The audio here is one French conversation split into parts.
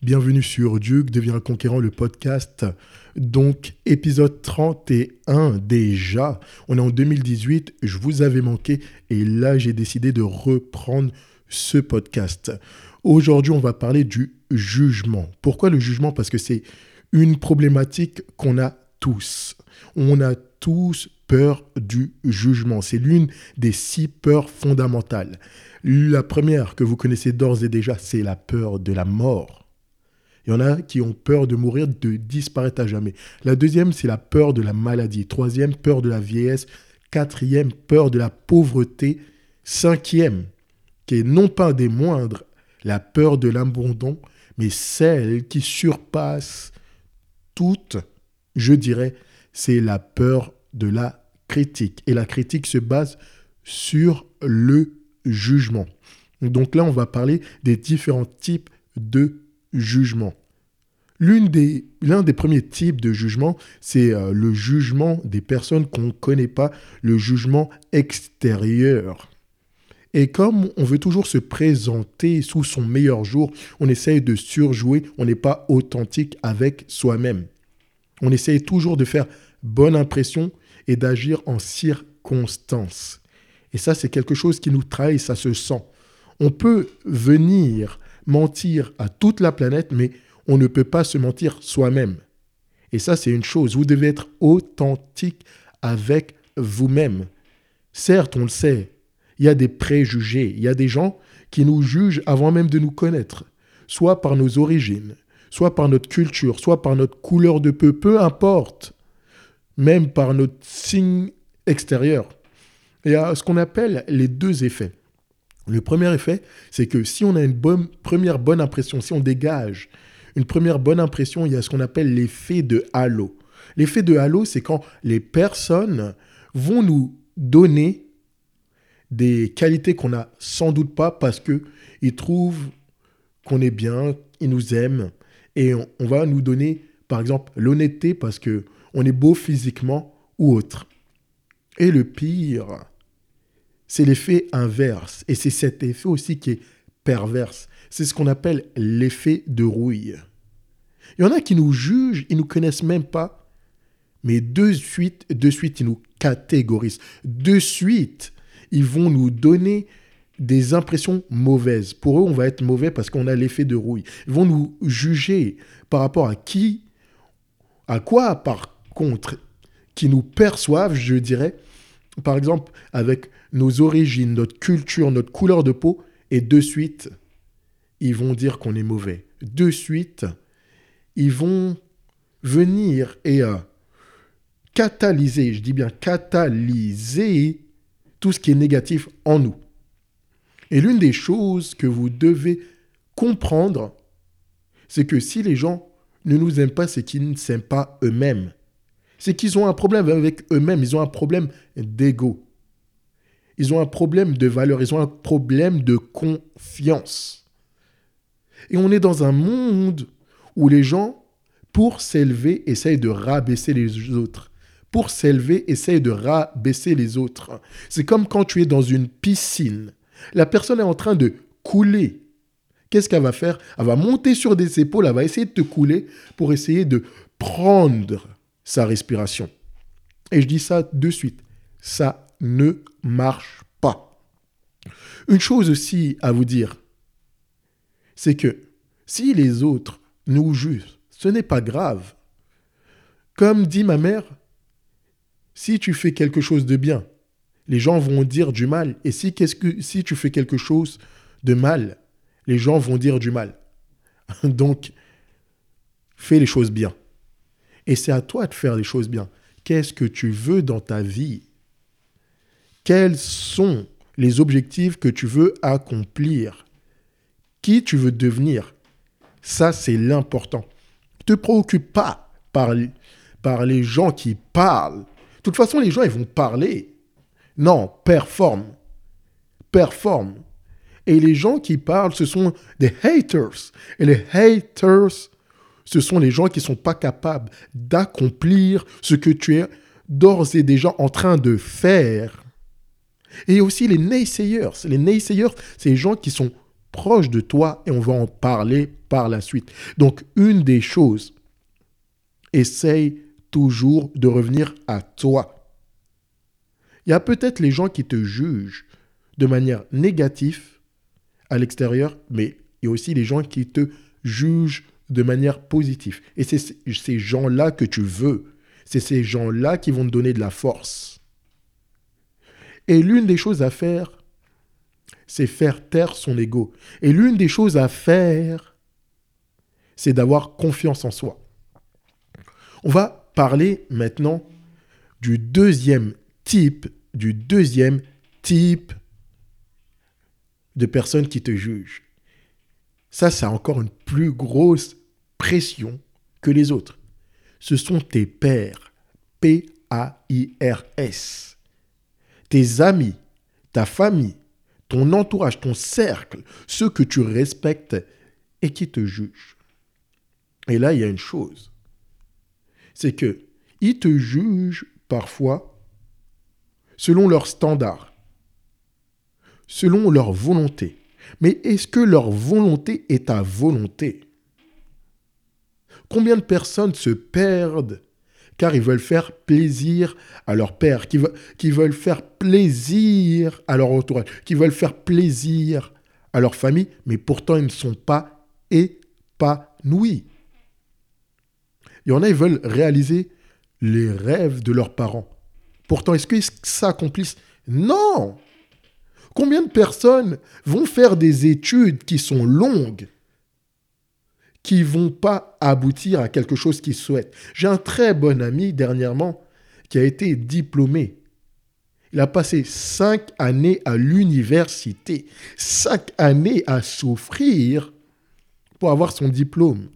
Bienvenue sur Duke devient conquérant le podcast. Donc, épisode 31 déjà. On est en 2018, je vous avais manqué et là, j'ai décidé de reprendre ce podcast. Aujourd'hui, on va parler du jugement. Pourquoi le jugement? Parce que c'est une problématique qu'on a tous. On a tous peur du jugement. C'est l'une des six peurs fondamentales. La première que vous connaissez d'ores et déjà, c'est la peur de la mort. Il y en a qui ont peur de mourir, de disparaître à jamais. La deuxième, c'est la peur de la maladie. Troisième, peur de la vieillesse. Quatrième, peur de la pauvreté. Cinquième, qui est non pas des moindres, la peur de l'abandon, mais celle qui surpasse toutes, je dirais, c'est la peur de la critique. Et la critique se base sur le jugement. Donc là, on va parler des différents types de jugement. L'un des, des, premiers types de jugement, c'est euh, le jugement des personnes qu'on ne connaît pas, le jugement extérieur. Et comme on veut toujours se présenter sous son meilleur jour, on essaye de surjouer, on n'est pas authentique avec soi-même. On essaye toujours de faire bonne impression et d'agir en circonstance. Et ça, c'est quelque chose qui nous trahit, ça se sent. On peut venir mentir à toute la planète, mais on ne peut pas se mentir soi-même. Et ça, c'est une chose. Vous devez être authentique avec vous-même. Certes, on le sait, il y a des préjugés, il y a des gens qui nous jugent avant même de nous connaître, soit par nos origines, soit par notre culture, soit par notre couleur de peau, peu importe, même par notre signe extérieur. Il y a ce qu'on appelle les deux effets. Le premier effet, c'est que si on a une première bonne impression, si on dégage une première bonne impression, il y a ce qu'on appelle l'effet de halo. L'effet de halo, c'est quand les personnes vont nous donner des qualités qu'on n'a sans doute pas parce qu'ils trouvent qu'on est bien, ils nous aiment et on, va nous donner, par exemple, l'honnêteté parce que on est beau physiquement ou autre. Et le pire, c'est l'effet inverse. Et c'est cet effet aussi qui est perverse. C'est ce qu'on appelle l'effet de rouille. Il y en a qui nous jugent, ils ne nous connaissent même pas, mais de suite, de suite, ils nous catégorisent. De suite, ils vont nous donner des impressions mauvaises. Pour eux, on va être mauvais parce qu'on a l'effet de rouille. Ils vont nous juger par rapport à qui, à quoi, par contre, qui nous perçoivent, je dirais, par exemple, avec nos origines, notre culture, notre couleur de peau, et de suite, ils vont dire qu'on est mauvais. De suite, ils vont venir et euh, catalyser, je dis bien catalyser tout ce qui est négatif en nous. Et l'une des choses que vous devez comprendre, c'est que si les gens ne nous aiment pas, c'est qu'ils ne s'aiment pas eux-mêmes c'est qu'ils ont un problème avec eux-mêmes, ils ont un problème d'ego. Ils ont un problème de valeur, ils ont un problème de confiance. Et on est dans un monde où les gens, pour s'élever, essayent de rabaisser les autres. Pour s'élever, essayent de rabaisser les autres. C'est comme quand tu es dans une piscine. La personne est en train de couler. Qu'est-ce qu'elle va faire? Elle va monter sur des épaules, elle va essayer de te couler pour essayer de prendre sa respiration. Et je dis ça de suite, ça ne marche pas. Une chose aussi à vous dire, c'est que si les autres nous jugent, ce n'est pas grave. Comme dit ma mère, si tu fais quelque chose de bien, les gens vont dire du mal. Et si, si tu fais quelque chose de mal, les gens vont dire du mal. Donc, fais les choses bien. Et c'est à toi de faire les choses bien. Qu'est-ce que tu veux dans ta vie? Quels sont les objectifs que tu veux accomplir? Qui tu veux devenir? Ça, c'est l'important. Ne te préoccupe pas par, les gens qui parlent. De toute façon, les gens, ils vont parler. Non, performe. Performe. Et les gens qui parlent, ce sont des haters. Et les haters, ce sont les gens qui ne sont pas capables d'accomplir ce que tu es d'ores et déjà en train de faire. Et aussi les naysayers. Les naysayers, c'est les gens qui sont proches de toi et on va en parler par la suite. Donc, une des choses, essaye toujours de revenir à toi. Il y a peut-être les gens qui te jugent de manière négative à l'extérieur, mais il y a aussi les gens qui te jugent de manière positive. Et c'est ces gens-là que tu veux. C'est ces gens-là qui vont te donner de la force. Et l'une des choses à faire, c'est faire taire son ego. Et l'une des choses à faire, c'est d'avoir confiance en soi. On va parler maintenant du deuxième type, du deuxième type de personnes qui te jugent. Ça, c'est encore une plus grosse pression que les autres. Ce sont tes pères, P-A-I-R-S, tes amis, ta famille, ton entourage, ton cercle, ceux que tu respectes et qui te jugent. Et là, il y a une chose, c'est que ils te jugent parfois selon leurs standards, selon leur volonté. Mais est-ce que leur volonté est ta volonté? Combien de personnes se perdent car ils veulent faire plaisir à leur père, qui, veulent faire plaisir à leur entourage, qui veulent faire plaisir à leur famille, mais pourtant ils ne sont pas épanouis. Il y en a, ils veulent réaliser les rêves de leurs parents. Pourtant, est-ce qu'ils s'accomplissent Non Combien de personnes vont faire des études qui sont longues? Qui vont pas aboutir à quelque chose qu'ils souhaitent. J'ai un très bon ami dernièrement qui a été diplômé. Il a passé cinq années à l'université, cinq années à souffrir pour avoir son diplôme.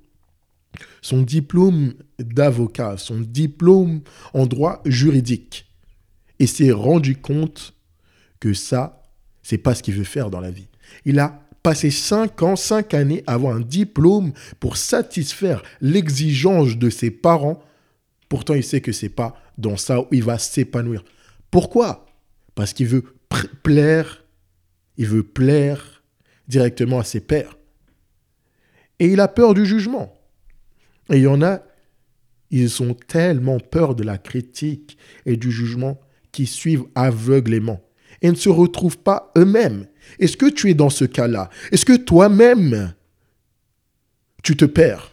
Son diplôme d'avocat, son diplôme en droit juridique. Et s'est rendu compte que ça, c'est pas ce qu'il veut faire dans la vie. Il a passer 5 ans, 5 années, avoir un diplôme pour satisfaire l'exigence de ses parents. Pourtant, il sait que c'est pas dans ça où il va s'épanouir. Pourquoi? Parce qu'il veut plaire, il veut plaire directement à ses pères. Et il a peur du jugement. Et il y en a, ils ont tellement peur de la critique et du jugement qu'ils suivent aveuglément et ne se retrouvent pas eux-mêmes. Est-ce que tu es dans ce cas-là? Est-ce que toi-même, tu te perds?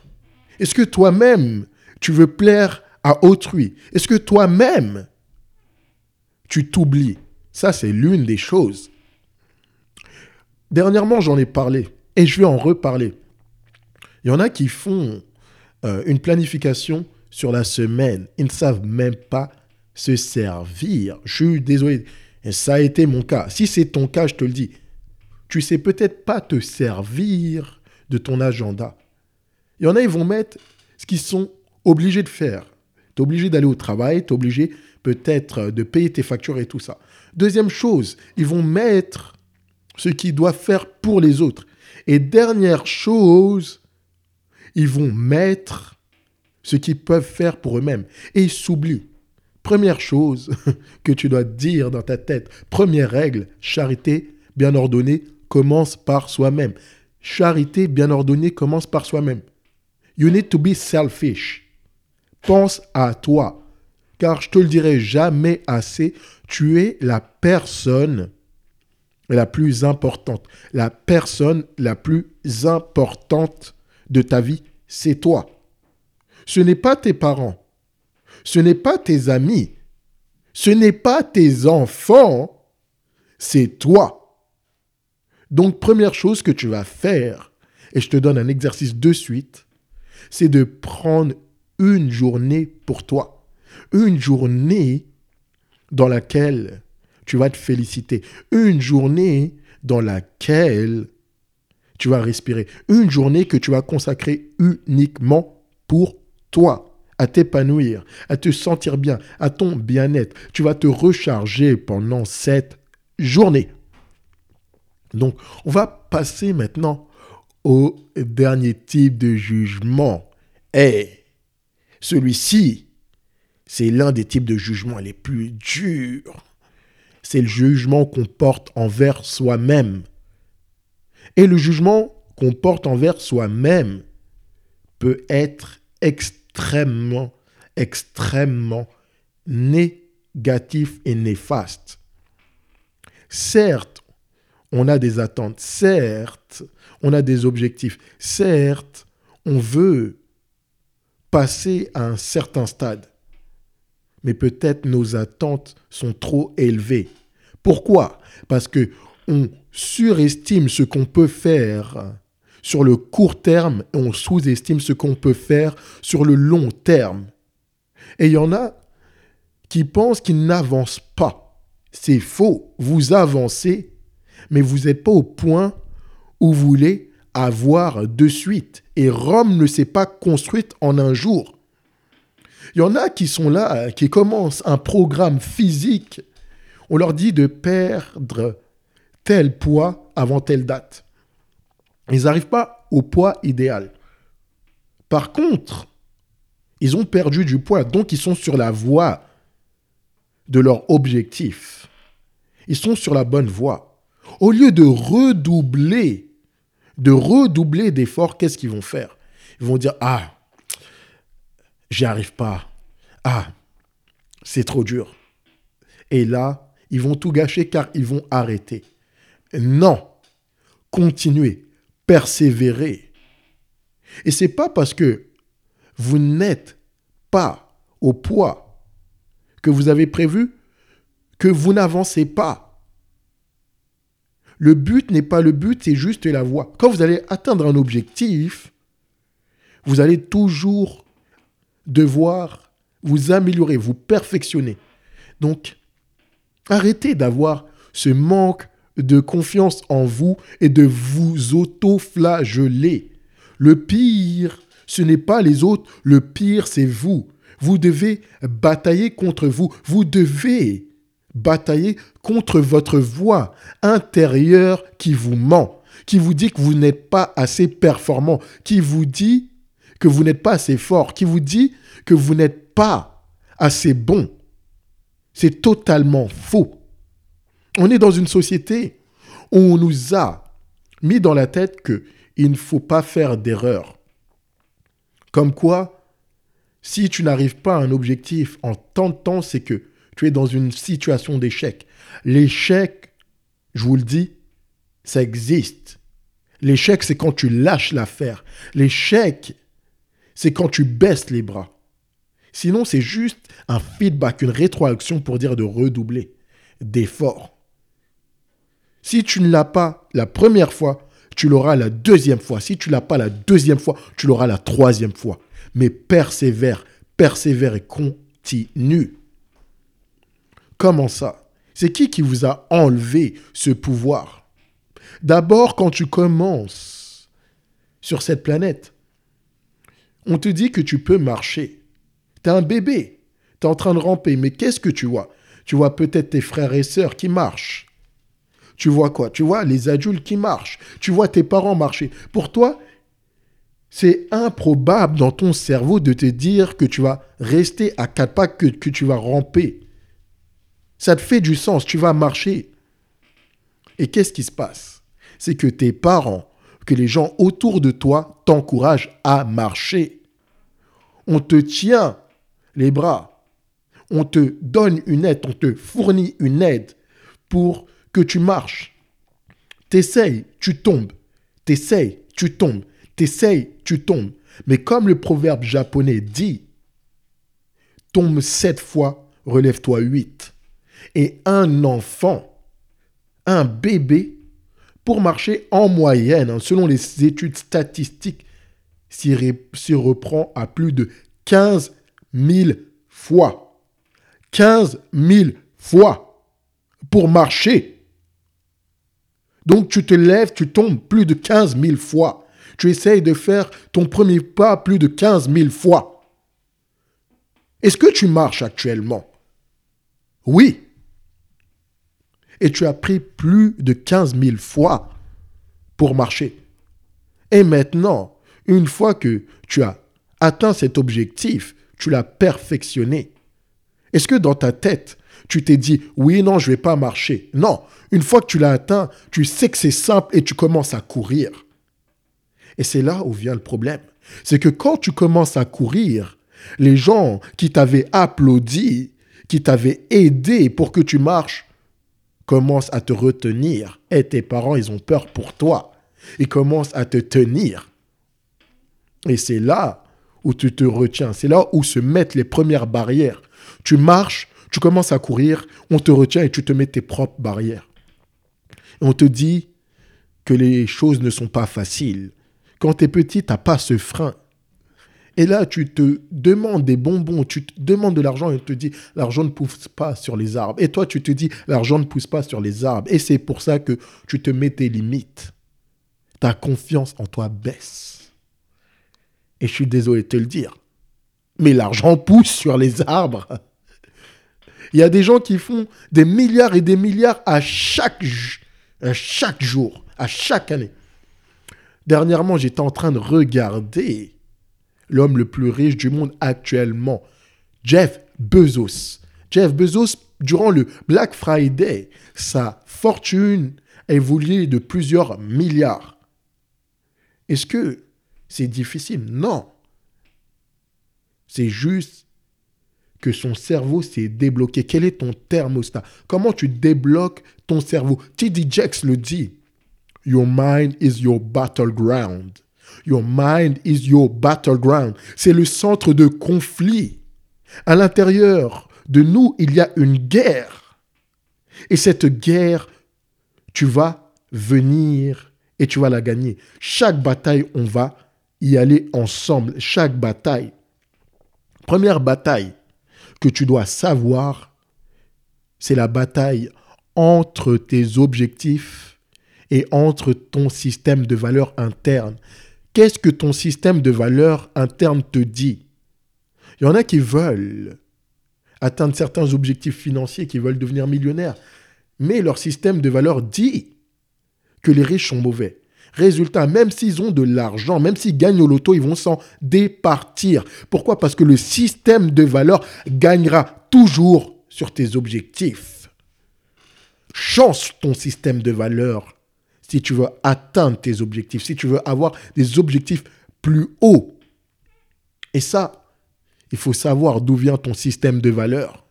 Est-ce que toi-même, tu veux plaire à autrui? Est-ce que toi-même, tu t'oublies? Ça, c'est l'une des choses. Dernièrement, j'en ai parlé et je vais en reparler. Il y en a qui font euh, une planification sur la semaine. Ils ne savent même pas se servir. Je suis désolé. Ça a été mon cas. Si c'est ton cas, je te le dis, tu sais peut-être pas te servir de ton agenda. Il y en a, ils vont mettre ce qu'ils sont obligés de faire. Tu es obligé d'aller au travail, tu es obligé peut-être de payer tes factures et tout ça. Deuxième chose, ils vont mettre ce qu'ils doivent faire pour les autres. Et dernière chose, ils vont mettre ce qu'ils peuvent faire pour eux-mêmes. Et ils s'oublient. Première chose que tu dois dire dans ta tête, première règle, charité bien ordonnée commence par soi-même. Charité bien ordonnée commence par soi-même. You need to be selfish. Pense à toi. Car je te le dirai jamais assez, tu es la personne la plus importante. La personne la plus importante de ta vie, c'est toi. Ce n'est pas tes parents. Ce n'est pas tes amis. Ce n'est pas tes enfants. C'est toi. Donc, première chose que tu vas faire, et je te donne un exercice de suite, c'est de prendre une journée pour toi. Une journée dans laquelle tu vas te féliciter. Une journée dans laquelle tu vas respirer. Une journée que tu vas consacrer uniquement pour toi à t'épanouir, à te sentir bien, à ton bien-être. Tu vas te recharger pendant cette journée. Donc, on va passer maintenant au dernier type de jugement. Et celui-ci, c'est l'un des types de jugements les plus durs. C'est le jugement qu'on porte envers soi-même. Et le jugement qu'on porte envers soi-même peut être extrêmement, extrêmement négatif et néfaste. Certes, on a des attentes, certes, on a des objectifs, certes, on veut passer à un certain stade, mais peut-être nos attentes sont trop élevées. Pourquoi? Parce que on surestime ce qu'on peut faire sur le court terme on sous-estime ce qu'on peut faire sur le long terme. Et il y en a qui pensent qu'ils n'avancent pas. C'est faux. Vous avancez, mais vous n'êtes pas au point où vous voulez avoir de suite. Et Rome ne s'est pas construite en un jour. Il y en a qui sont là, qui commencent un programme physique. On leur dit de perdre tel poids avant telle date. Ils n'arrivent pas au poids idéal. Par contre, ils ont perdu du poids, donc ils sont sur la voie de leur objectif. Ils sont sur la bonne voie. Au lieu de redoubler, de redoubler d'efforts, qu'est-ce qu'ils vont faire? Ils vont dire Ah, j'y arrive pas. Ah, c'est trop dur. Et là, ils vont tout gâcher car ils vont arrêter. Non, continuez, persévérez. Et c'est pas parce que vous n'êtes pas au poids que vous avez prévu que vous n'avancez pas. Le but n'est pas le but, c'est juste la voie. Quand vous allez atteindre un objectif, vous allez toujours devoir vous améliorer, vous perfectionner. Donc, arrêtez d'avoir ce manque de confiance en vous et de vous auto-flageller. Le pire, ce n'est pas les autres, le pire, c'est vous. Vous devez batailler contre vous. Vous devez batailler contre votre voix intérieure qui vous ment, qui vous dit que vous n'êtes pas assez performant, qui vous dit que vous n'êtes pas assez fort, qui vous dit que vous n'êtes pas assez bon. C'est totalement faux. On est dans une société où on nous a mis dans la tête que il ne faut pas faire d'erreur. Comme quoi, si tu n'arrives pas à un objectif en tant de temps, c'est que tu es dans une situation d'échec. L'échec, je vous le dis, ça existe. L'échec, c'est quand tu lâches l'affaire. L'échec, c'est quand tu baisses les bras. Sinon, c'est juste un feedback, une rétroaction pour dire de redoubler d'efforts. Si tu ne l'as pas la première fois, tu l'auras la deuxième fois. Si tu l'as pas la deuxième fois, tu l'auras la troisième fois. Mais persévère, persévère et continue. Comment ça? C'est qui qui vous a enlevé ce pouvoir? D'abord, quand tu commences sur cette planète, on te dit que tu peux marcher. Tu es un bébé, tu es en train de ramper, mais qu'est-ce que tu vois? Tu vois peut-être tes frères et sœurs qui marchent. Tu vois quoi? Tu vois les adultes qui marchent. Tu vois tes parents marcher. Pour toi, c'est improbable dans ton cerveau de te dire que tu vas rester à quatre pas, que, que tu vas ramper. Ça te fait du sens, tu vas marcher. Et qu'est-ce qui se passe? C'est que tes parents, que les gens autour de toi t'encouragent à marcher. On te tient les bras. On te donne une aide, on te fournit une aide pour tu marches. T'essayes, tu tombes. T'essayes, tu tombes. T'essayes, tu tombes. Mais comme le proverbe japonais dit, tombe sept fois, relève-toi huit. Et un enfant, un bébé, pour marcher en moyenne, hein, selon les études statistiques, s'y reprend à plus de 15 000 fois. 15 000 fois pour marcher. Donc tu te lèves, tu tombes plus de 15 000 fois. Tu essayes de faire ton premier pas plus de 15 000 fois. Est-ce que tu marches actuellement? Oui. Et tu as pris plus de 15 000 fois pour marcher. Et maintenant, une fois que tu as atteint cet objectif, tu l'as perfectionné. Est-ce que dans ta tête, Tu t'es dit, oui, non, je vais pas marcher. Non, une fois que tu l'as atteint, tu sais que c'est simple et tu commences à courir. Et c'est là où vient le problème. C'est que quand tu commences à courir, les gens qui t'avaient applaudi, qui t'avaient aidé pour que tu marches, commencent à te retenir. Et tes parents, ils ont peur pour toi. Ils commencent à te tenir. Et c'est là où tu te retiens. C'est là où se mettent les premières barrières. Tu marches, tu commences à courir, on te retient et tu te mets tes propres barrières. On te dit que les choses ne sont pas faciles. Quand tu es petit, tu n'as pas ce frein. Et là, tu te demandes des bonbons, tu te demandes de l'argent et on te dit l'argent ne pousse pas sur les arbres. Et toi, tu te dis l'argent ne pousse pas sur les arbres. Et c'est pour ça que tu te mets tes limites. Ta confiance en toi baisse. Et je suis désolé de te le dire. Mais l'argent pousse sur les arbres. Il y a des gens qui font des milliards et des milliards à chaque, jour, à chaque année. Dernièrement, j'étais en train de regarder l'homme le plus riche du monde actuellement, Jeff Bezos. Jeff Bezos, durant le Black Friday, sa fortune a évolué de plusieurs milliards. Est-ce que c'est difficile? Non. C'est juste que son cerveau s'est débloqué. Quel est ton thermostat Comment tu débloques ton cerveau? T.D. Jakes le dit. Your mind is your battleground. Your mind is your battleground. C'est le centre de conflit. À l'intérieur de nous, il y a une guerre. Et cette guerre, tu vas venir et tu vas la gagner. Chaque bataille, on va y aller ensemble. Chaque bataille. Première bataille que tu dois savoir, c'est la bataille entre tes objectifs et entre ton système de valeurs interne. Qu'est-ce que ton système de valeurs interne te dit? Il y en a qui veulent atteindre certains objectifs financiers, qui veulent devenir millionnaires, mais leur système de valeurs dit que les riches sont mauvais. Résultat, même s'ils ont de l'argent, même s'ils gagnent au loto, ils vont s'en départir. Pourquoi? Parce que le système de valeurs gagnera toujours sur tes objectifs. Change ton système de valeurs si tu veux atteindre tes objectifs, si tu veux avoir des objectifs plus hauts. Et ça, il faut savoir d'où vient ton système de valeurs.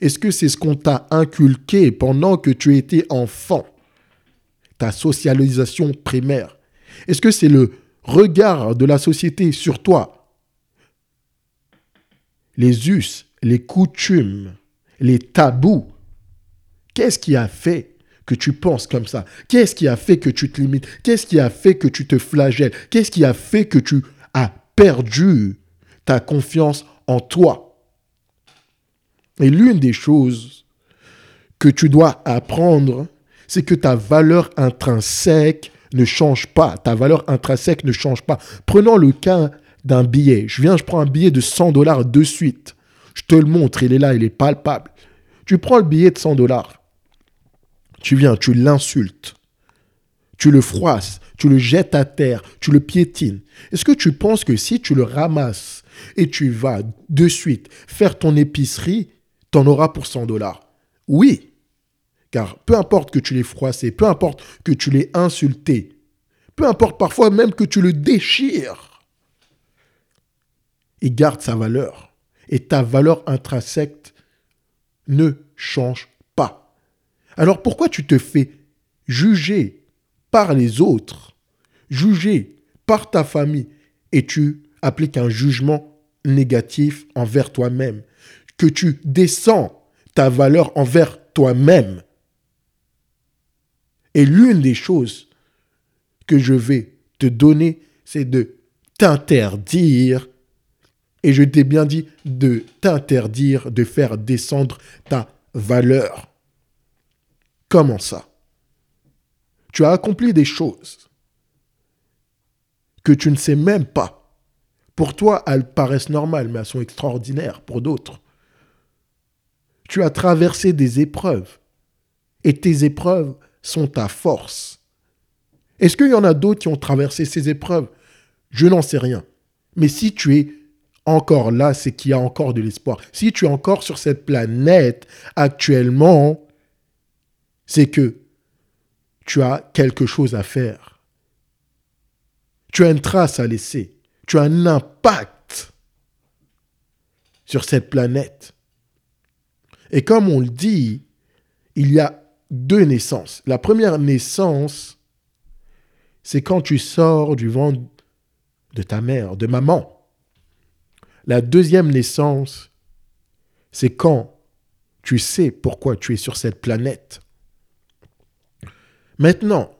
Est-ce que c'est ce qu'on t'a inculqué pendant que tu étais enfant? Ta socialisation primaire. Est-ce que c'est le regard de la société sur toi? Les us, les coutumes, les tabous. Qu'est-ce qui a fait que tu penses comme ça? Qu'est-ce qui a fait que tu te limites? Qu'est-ce qui a fait que tu te flagelles? Qu'est-ce qui a fait que tu as perdu ta confiance en toi? Et l'une des choses que tu dois apprendre, c'est que ta valeur intrinsèque ne change pas. Ta valeur intrinsèque ne change pas. Prenons le cas d'un billet. Je viens, je prends un billet de 100 dollars de suite. Je te le montre, il est là, il est palpable. Tu prends le billet de 100 dollars. Tu viens, tu l'insultes, tu le froisses, tu le jettes à terre, tu le piétines. Est-ce que tu penses que si tu le ramasses et tu vas de suite faire ton épicerie, tu en auras pour 100 dollars? Oui, car peu importe que tu l'aies froissé, peu importe que tu l'aies insulté, peu importe parfois même que tu le déchires, il garde sa valeur. Et ta valeur intrinsèque ne change alors pourquoi tu te fais juger par les autres, juger par ta famille, et tu appliques un jugement négatif envers toi-même, que tu descends ta valeur envers toi-même? Et l'une des choses que je vais te donner, c'est de t'interdire, et je t'ai bien dit de t'interdire de faire descendre ta valeur. Comment ça? Tu as accompli des choses que tu ne sais même pas. Pour toi, elles paraissent normales, mais elles sont extraordinaires pour d'autres. Tu as traversé des épreuves et tes épreuves sont ta force. Est-ce qu'il y en a d'autres qui ont traversé ces épreuves? Je n'en sais rien. Mais si tu es encore là, c'est qu'il y a encore de l'espoir. Si tu es encore sur cette planète actuellement, c'est que tu as quelque chose à faire. Tu as une trace à laisser. Tu as un impact sur cette planète. Et comme on le dit, il y a deux naissances. La première naissance, c'est quand tu sors du ventre de ta mère, de maman. La deuxième naissance, c'est quand tu sais pourquoi tu es sur cette planète. Maintenant,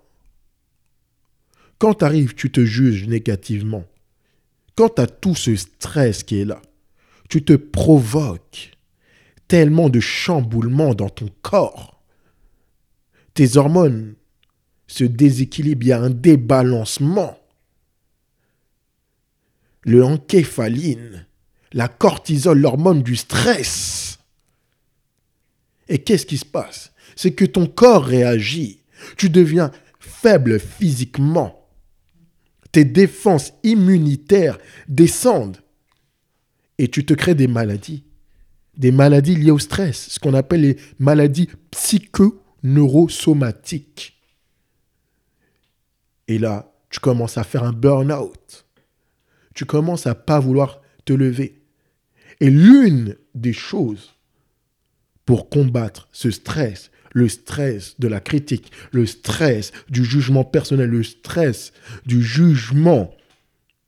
quand tu arrives, tu te juges négativement. Quand tu as tout ce stress qui est là, tu te provoques tellement de chamboulements dans ton corps. Tes hormones se déséquilibrent, il y a un débalancement. Le encéphaline, la cortisol, l'hormone du stress. Et qu'est-ce qui se passe? C'est que ton corps réagit. Tu deviens faible physiquement. Tes défenses immunitaires descendent. Et tu te crées des maladies. Des maladies liées au stress, ce qu'on appelle les maladies psychoneurosomatiques. Et là, tu commences à faire un burn-out. Tu commences à pas vouloir te lever. Et l'une des choses pour combattre ce stress, le stress de la critique, le stress du jugement personnel, le stress du jugement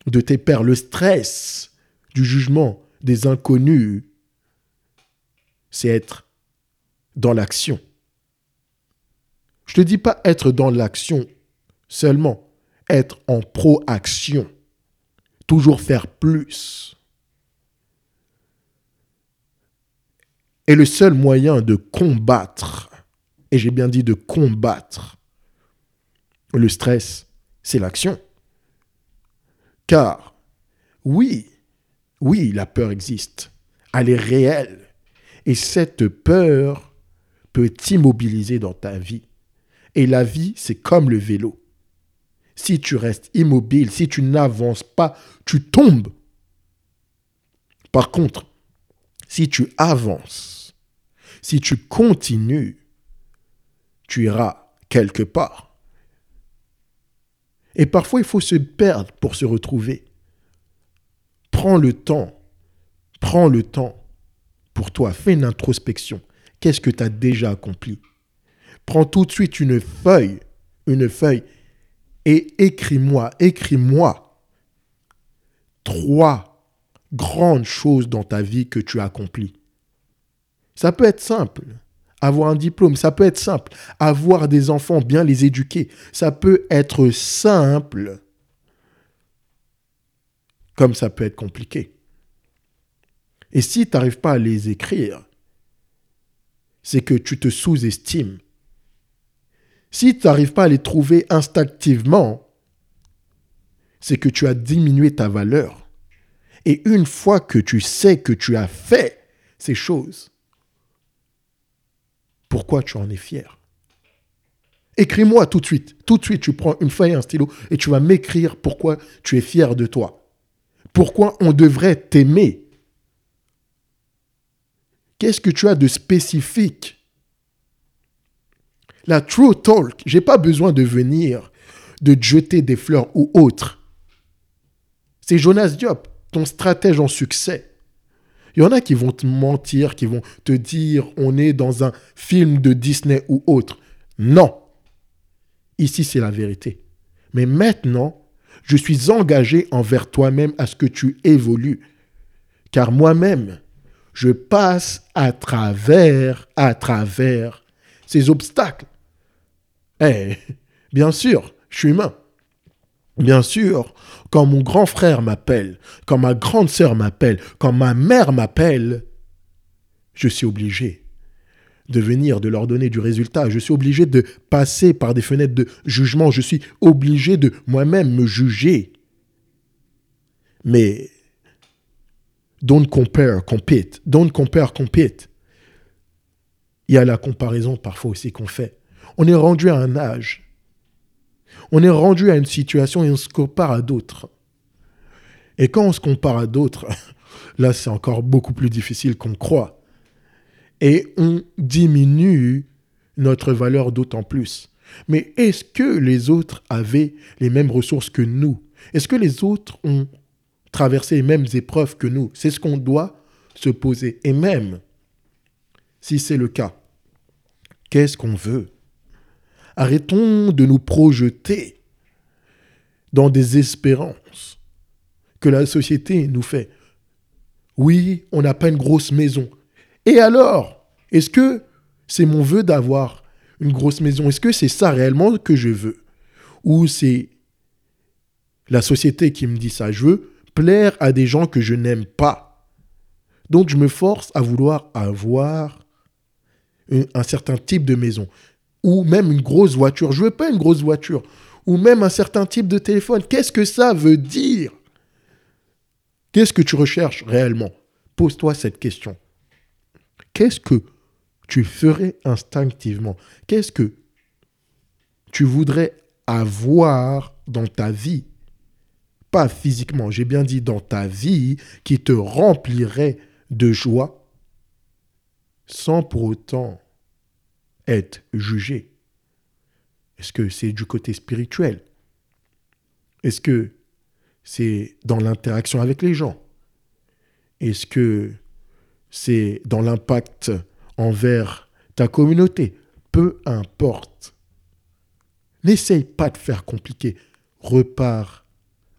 de tes pères, le stress du jugement des inconnus, c'est être dans l'action. Je ne te dis pas être dans l'action seulement, être en proaction, toujours faire plus. Et le seul moyen de combattre, et j'ai bien dit de combattre le stress, c'est l'action. Car, oui, oui, la peur existe. Elle est réelle. Et cette peur peut t'immobiliser dans ta vie. Et la vie, c'est comme le vélo. Si tu restes immobile, si tu n'avances pas, tu tombes. Par contre, si tu avances, si tu continues, tu iras quelque part. Et parfois, il faut se perdre pour se retrouver. Prends le temps, prends le temps pour toi, fais une introspection. Qu'est-ce que tu as déjà accompli? Prends tout de suite une feuille, une feuille, et écris-moi, écris-moi trois grandes choses dans ta vie que tu as accomplies. Ça peut être simple, avoir un diplôme, ça peut être simple, avoir des enfants, bien les éduquer, ça peut être simple, comme ça peut être compliqué. Et si tu n'arrives pas à les écrire, c'est que tu te sous-estimes. Si tu n'arrives pas à les trouver instinctivement, c'est que tu as diminué ta valeur. Et une fois que tu sais que tu as fait ces choses, pourquoi tu en es fier? Écris-moi tout de suite. Tout de suite, tu prends une feuille et un stylo et tu vas m'écrire pourquoi tu es fier de toi. Pourquoi on devrait t'aimer? Qu'est-ce que tu as de spécifique La true talk, j'ai pas besoin de venir, de te jeter des fleurs ou autre. C'est Jonas Diop, ton stratège en succès. Il y en a qui vont te mentir, qui vont te dire on est dans un film de Disney ou autre. Non. Ici, c'est la vérité. Mais maintenant, je suis engagé envers toi-même à ce que tu évolues. Car moi-même, je passe à travers, à travers ces obstacles. Eh, bien sûr, je suis humain. Bien sûr, quand mon grand frère m'appelle, quand ma grande sœur m'appelle, quand ma mère m'appelle, je suis obligé de venir, de leur donner du résultat. Je suis obligé de passer par des fenêtres de jugement. Je suis obligé de moi-même me juger. Mais Don't compare, compete. Don't compare, compete. Il y a la comparaison parfois aussi qu'on fait. On est rendu à un âge. On est rendu à une situation et on se compare à d'autres. Et quand on se compare à d'autres, Là, c'est encore beaucoup plus difficile qu'on croit. Et on diminue notre valeur d'autant plus. Mais est-ce que les autres avaient les mêmes ressources que nous? Est-ce que les autres ont traversé les mêmes épreuves que nous? C'est ce qu'on doit se poser. Et même si c'est le cas, qu'est-ce qu'on veut? Arrêtons de nous projeter dans des espérances que la société nous fait. Oui, on n'a pas une grosse maison. Et alors Est-ce que c'est mon vœu d'avoir une grosse maison? Est-ce que c'est ça réellement que je veux? Ou c'est la société qui me dit ça? Je veux plaire à des gens que je n'aime pas. Donc je me force à vouloir avoir un, certain type de maison. Ou même une grosse voiture. Je veux pas une grosse voiture. Ou même un certain type de téléphone. Qu'est-ce que ça veut dire? Qu'est-ce que tu recherches réellement? Pose-toi cette question. Qu'est-ce que tu ferais instinctivement? Qu'est-ce que tu voudrais avoir dans ta vie? Pas physiquement, j'ai bien dit dans ta vie, qui te remplirait de joie sans pour autant être jugé. Est-ce que c'est du côté spirituel? Est-ce que c'est dans l'interaction avec les gens? Est-ce que c'est dans l'impact envers ta communauté? Peu importe. N'essaye pas de faire compliqué. Repars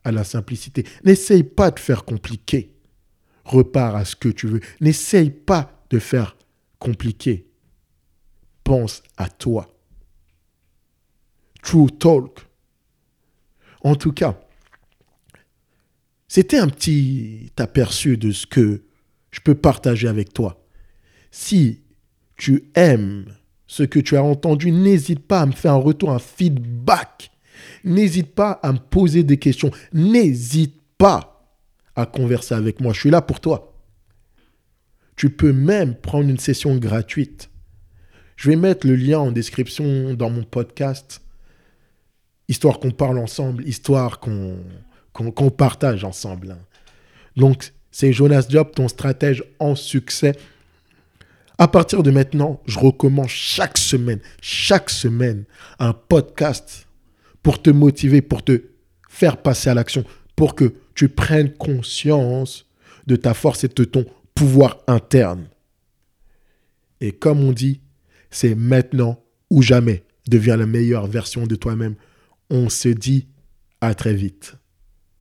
à la simplicité. N'essaye pas de faire compliqué. Repars à ce que tu veux. N'essaye pas de faire compliqué. Pense à toi. True talk. En tout cas, c'était un petit aperçu de ce que je peux partager avec toi. Si tu aimes ce que tu as entendu, n'hésite pas à me faire un retour, un feedback. N'hésite pas à me poser des questions. N'hésite pas à converser avec moi. Je suis là pour toi. Tu peux même prendre une session gratuite. Je vais mettre le lien en description dans mon podcast, histoire qu'on parle ensemble, histoire qu'on qu'on partage ensemble. Hein. Donc, c'est Jonas Job, ton stratège en succès. À partir de maintenant, je recommence chaque semaine, chaque semaine, un podcast pour te motiver, pour te faire passer à l'action, pour que tu prennes conscience de ta force et de ton pouvoir interne. Et comme on dit, c'est maintenant ou jamais. Deviens la meilleure version de toi-même. On se dit à très vite.